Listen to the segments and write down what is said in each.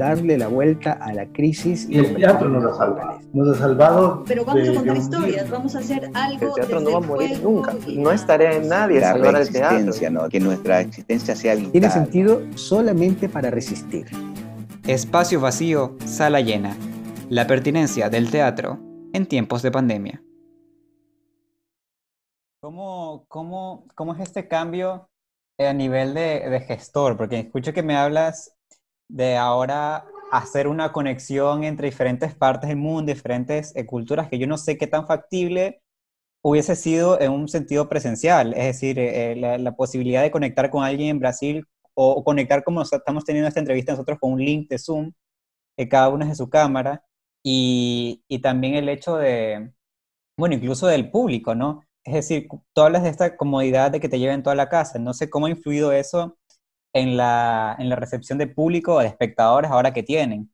darle la vuelta a la crisis. Y el teatro nos ha salvado. Nos ha salvado. Pero vamos a contar historias, vamos a hacer algo. El teatro no va a morir nunca. No es tarea de nadie la salvar el teatro. ¿no? Que nuestra existencia sea vital. Tiene sentido solamente para resistir. Espacio vacío, sala llena. La pertinencia del teatro en tiempos de pandemia. ¿Cómo, cómo, cómo es este cambio a nivel de, de gestor? Porque escucho que me hablas de ahora hacer una conexión entre diferentes partes del mundo, diferentes eh, culturas, que yo no sé qué tan factible hubiese sido en un sentido presencial, es decir, eh, eh, la, posibilidad de conectar con alguien en Brasil o, conectar como estamos teniendo esta entrevista nosotros con un link de Zoom, que cada uno es de su cámara, y, y, también el hecho de, bueno, incluso del público, ¿no? Es decir, tú hablas de esta comodidad de que te lleven toda la casa, no sé cómo ha influido eso en la, en la recepción de público o de espectadores ahora que tienen.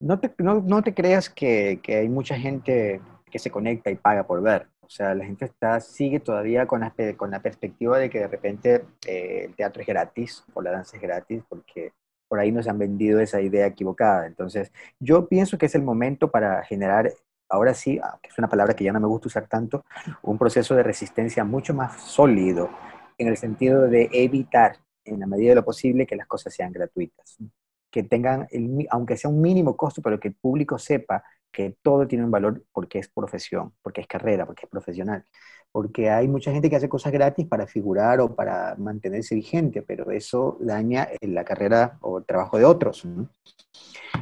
No te, no, no te creas que, que, hay mucha gente que se conecta y paga por ver. O sea, la gente está, sigue todavía con la, con la perspectiva de que de repente eh, el teatro es gratis o la danza es gratis, porque por ahí nos han vendido esa idea equivocada. Entonces, yo pienso que es el momento para generar, ahora sí, que es una palabra que ya no me gusta usar tanto, un proceso de resistencia mucho más sólido, en el sentido de evitar en la medida de lo posible, que las cosas sean gratuitas. Que tengan, el, aunque sea un mínimo costo, pero que el público sepa que todo tiene un valor porque es profesión, porque es carrera, porque es profesional. Porque hay mucha gente que hace cosas gratis para figurar o para mantenerse vigente, pero eso daña la carrera o el trabajo de otros. ¿no?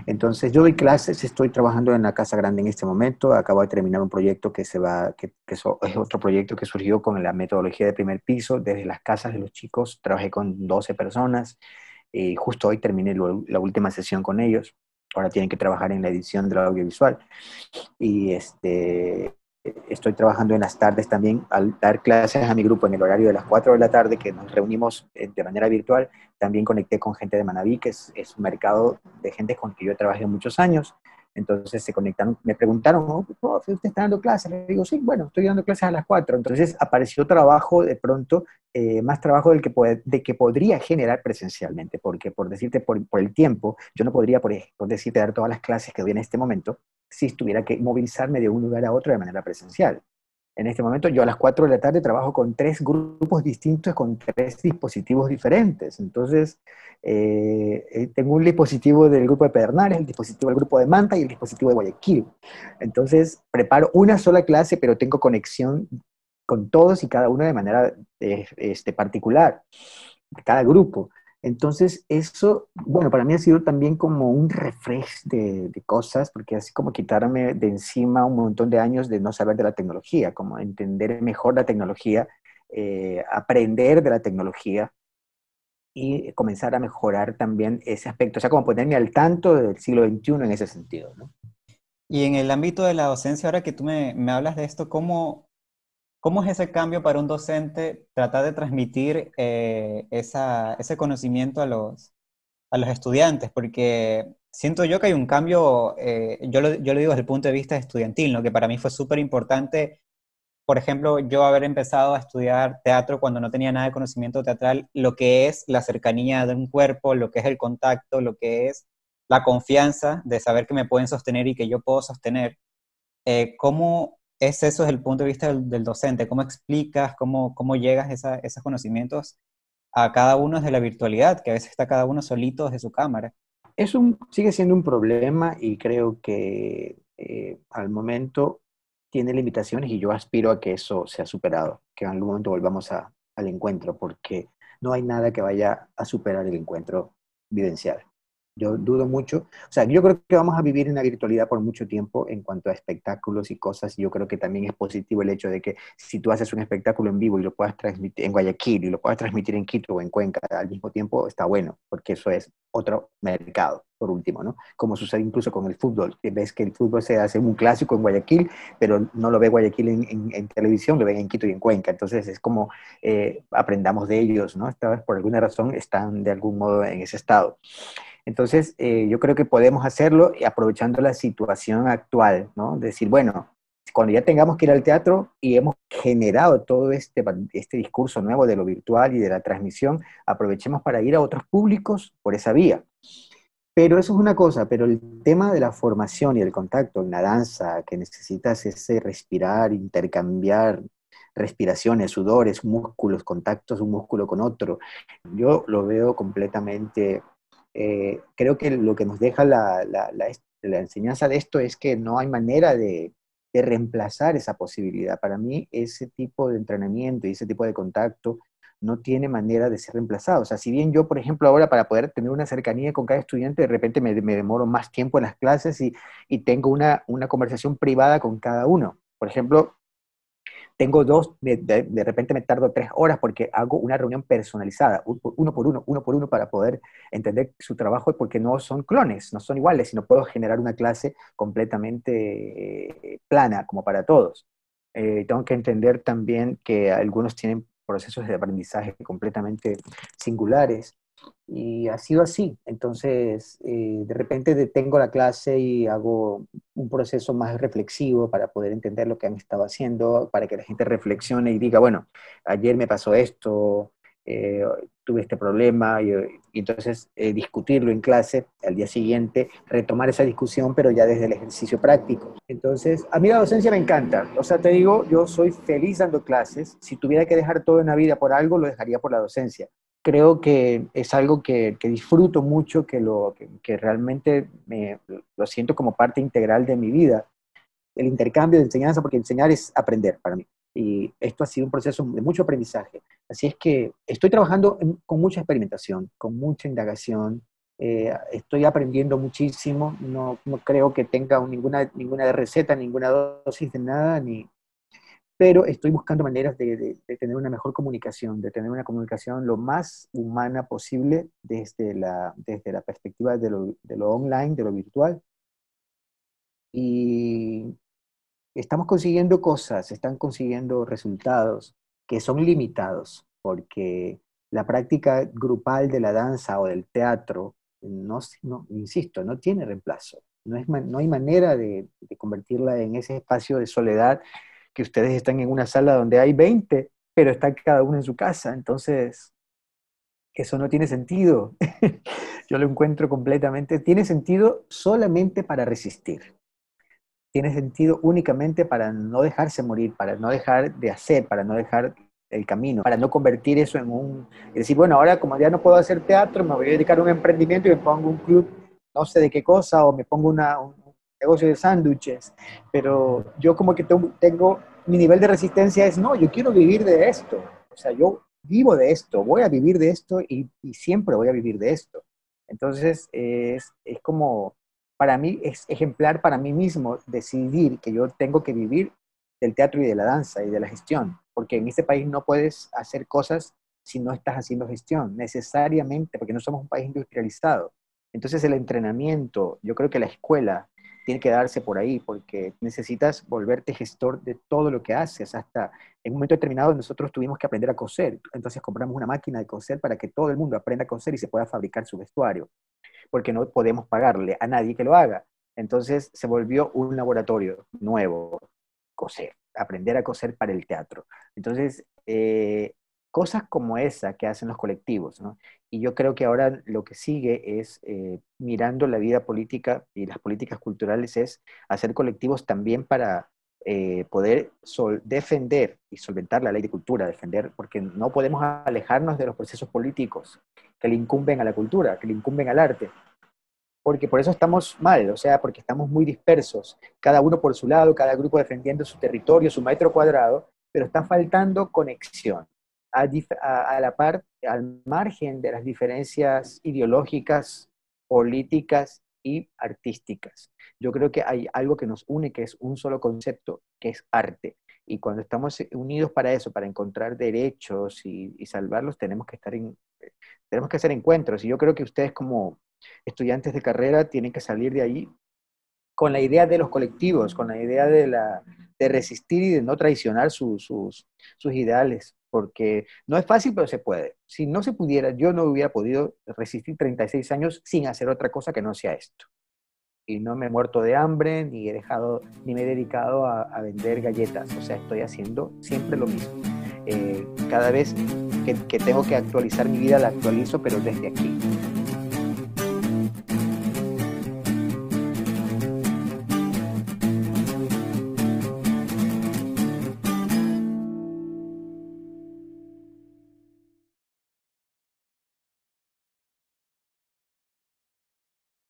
Entonces, yo doy clases, estoy trabajando en la Casa Grande en este momento, acabo de terminar un proyecto que se va, que, que es otro proyecto que surgió con la metodología de primer piso, desde las casas de los chicos, trabajé con 12 personas, y justo hoy terminé la última sesión con ellos, ahora tienen que trabajar en la edición del audiovisual, y este, estoy trabajando en las tardes también al dar clases a mi grupo en el horario de las 4 de la tarde, que nos reunimos eh, de manera virtual. También conecté con gente de Manaví, que es, es un mercado de gente con que yo trabajé muchos años. Entonces se conectaron, me preguntaron, oh, ¿usted está dando clases? Le digo, sí, bueno, estoy dando clases a las 4. Entonces apareció trabajo de pronto, eh, más trabajo del que, de que podría generar presencialmente, porque por decirte, por, por el tiempo, yo no podría, por, por decirte, dar todas las clases que doy en este momento, si tuviera que movilizarme de un lugar a otro de manera presencial. En este momento yo a las 4 de la tarde trabajo con tres grupos distintos, con tres dispositivos diferentes. Entonces, eh, eh, tengo un dispositivo del grupo de Pedernales, el dispositivo del grupo de Manta y el dispositivo de Guayaquil. Entonces, preparo una sola clase, pero tengo conexión con todos y cada uno de manera eh, este, particular, cada grupo. Entonces, eso, bueno, para mí ha sido también como un refresh de, cosas, porque así como quitarme de encima un montón de años de no saber de la tecnología, como entender mejor la tecnología, eh, aprender de la tecnología y comenzar a mejorar también ese aspecto, o sea, como ponerme al tanto del siglo XXI en ese sentido, ¿no? Y en el ámbito de la docencia, ahora que tú me, me hablas de esto, ¿cómo, ¿Cómo es ese cambio para un docente tratar de transmitir eh, ese conocimiento a los, a los estudiantes? Porque siento yo que hay un cambio, eh, yo, lo, yo, lo, digo desde el punto de vista estudiantil, ¿no? que para mí fue súper importante, por ejemplo, yo haber empezado a estudiar teatro cuando no tenía nada de conocimiento teatral, lo que es la cercanía de un cuerpo, lo que es el contacto, lo que es la confianza de saber que me pueden sostener y que yo puedo sostener. Eh, ¿Cómo es eso desde el punto de vista del, docente? ¿Cómo explicas, cómo, cómo llegas a esos conocimientos a cada uno desde la virtualidad, que a veces está cada uno solito desde su cámara? Es un, sigue siendo un problema y creo que eh, al momento tiene limitaciones y yo aspiro a que eso sea superado, que en algún momento volvamos a, al encuentro, porque no hay nada que vaya a superar el encuentro vivencial. Yo dudo mucho. O sea, yo creo que vamos a vivir en la virtualidad por mucho tiempo en cuanto a espectáculos y cosas. Yo creo que también es positivo el hecho de que si tú haces un espectáculo en vivo y lo puedas transmitir en Guayaquil y lo puedas transmitir en Quito o en Cuenca al mismo tiempo, está bueno, porque eso es otro mercado, por último, ¿no? Como sucede incluso con el fútbol, ves que el fútbol se hace un clásico en Guayaquil, pero no lo ve Guayaquil en, en, televisión, lo ven en Quito y en Cuenca. Entonces es como eh, aprendamos de ellos, ¿no? Esta vez por alguna razón están de algún modo en ese estado. Entonces, eh, yo creo que podemos hacerlo aprovechando la situación actual, ¿no? Decir, bueno, cuando ya tengamos que ir al teatro y hemos generado todo este, este discurso nuevo de lo virtual y de la transmisión, aprovechemos para ir a otros públicos por esa vía. Pero eso es una cosa, pero el tema de la formación y el contacto en la danza, que necesitas ese respirar, intercambiar respiraciones, sudores, músculos, contactos un músculo con otro, yo lo veo completamente, eh, creo que lo que nos deja la, la, la, enseñanza de esto es que no hay manera de, de reemplazar esa posibilidad. Para mí, ese tipo de entrenamiento y ese tipo de contacto no tiene manera de ser reemplazado. O sea, si bien yo, por ejemplo, ahora para poder tener una cercanía con cada estudiante, de repente me, demoro más tiempo en las clases y, tengo una, una, conversación privada con cada uno. Por ejemplo, tengo dos, de, repente me tardo tres horas porque hago una reunión personalizada, uno por uno, uno por uno, para poder entender su trabajo, porque no son clones, no son iguales, sino puedo generar una clase completamente eh, plana, como para todos. Eh, tengo que entender también que algunos tienen procesos de aprendizaje completamente singulares. Y ha sido así. Entonces, eh, de repente detengo la clase y hago un proceso más reflexivo para poder entender lo que han estado haciendo, para que la gente reflexione y diga, bueno, ayer me pasó esto, eh, tuve este problema, y, entonces eh, discutirlo en clase al día siguiente, retomar esa discusión, pero ya desde el ejercicio práctico. Entonces, a mí la docencia me encanta. O sea, te digo, yo soy feliz dando clases. Si tuviera que dejar todo en la vida por algo, lo dejaría por la docencia. Creo que es algo que, disfruto mucho, que, lo, que, realmente me, lo siento como parte integral de mi vida. El intercambio de enseñanza, porque enseñar es aprender para mí. Y esto ha sido un proceso de mucho aprendizaje. Así es que estoy trabajando con mucha experimentación, con mucha indagación. Eh, estoy aprendiendo muchísimo. No, no, creo que tenga ninguna, ninguna receta, ninguna dosis de nada, ni, pero estoy buscando maneras de, de, tener una mejor comunicación, de tener una comunicación lo más humana posible desde la, desde la perspectiva de lo, de lo online, de lo virtual. Y estamos consiguiendo cosas, están consiguiendo resultados que son limitados, porque la práctica grupal de la danza o del teatro, no, insisto, no tiene reemplazo. No, es, no hay manera de, convertirla en ese espacio de soledad que ustedes están en una sala donde hay 20, pero está cada uno en su casa. Entonces, eso no tiene sentido. Yo lo encuentro completamente, tiene sentido solamente para resistir tiene sentido únicamente para no dejarse morir, para no dejar de hacer, para no dejar el camino, para no convertir eso en un... Es decir, bueno, ahora como ya no puedo hacer teatro, me voy a dedicar a un emprendimiento y me pongo un club, no sé de qué cosa, o me pongo una, un negocio de sándwiches, pero yo como que tengo, mi nivel de resistencia es, no, yo quiero vivir de esto, o sea, yo vivo de esto, voy a vivir de esto y, y siempre voy a vivir de esto. Entonces, es, es como para mí es ejemplar para mí mismo decidir que yo tengo que vivir del teatro y de la danza y de la gestión, porque en este país no puedes hacer cosas si no estás haciendo gestión, necesariamente, porque no somos un país industrializado. Entonces el entrenamiento, yo creo que la escuela tiene que darse por ahí, porque necesitas volverte gestor de todo lo que haces. Hasta en un momento determinado nosotros tuvimos que aprender a coser, entonces compramos una máquina de coser para que todo el mundo aprenda a coser y se pueda fabricar su vestuario porque no podemos pagarle a nadie que lo haga. Entonces se volvió un laboratorio nuevo, coser, aprender a coser para el teatro. Entonces, eh, cosas como esa que hacen los colectivos, ¿no? Y yo creo que ahora lo que sigue es, eh, mirando la vida política y las políticas culturales, es hacer colectivos también para eh, poder defender y solventar la ley de cultura, defender, porque no podemos alejarnos de los procesos políticos que le incumben a la cultura, que le incumben al arte. Porque por eso estamos mal, o sea, porque estamos muy dispersos, cada uno por su lado, cada grupo defendiendo su territorio, su metro cuadrado, pero está faltando conexión. A, a la par, al margen de las diferencias ideológicas, políticas y artísticas. Yo creo que hay algo que nos une, que es un solo concepto, que es arte. Y cuando estamos unidos para eso, para encontrar derechos y, y salvarlos, tenemos que estar en, tenemos que hacer encuentros. Y yo creo que ustedes como estudiantes de carrera tienen que salir de ahí con la idea de los colectivos, con la idea de, la, de resistir y de no traicionar sus, sus ideales porque no es fácil, pero se puede. Si no se pudiera, yo no hubiera podido resistir 36 años sin hacer otra cosa que no sea esto. Y no me he muerto de hambre, ni he dejado, ni me he dedicado a, vender galletas. O sea, estoy haciendo siempre lo mismo. Eh, cada vez que, que tengo que actualizar mi vida, la actualizo, pero desde aquí.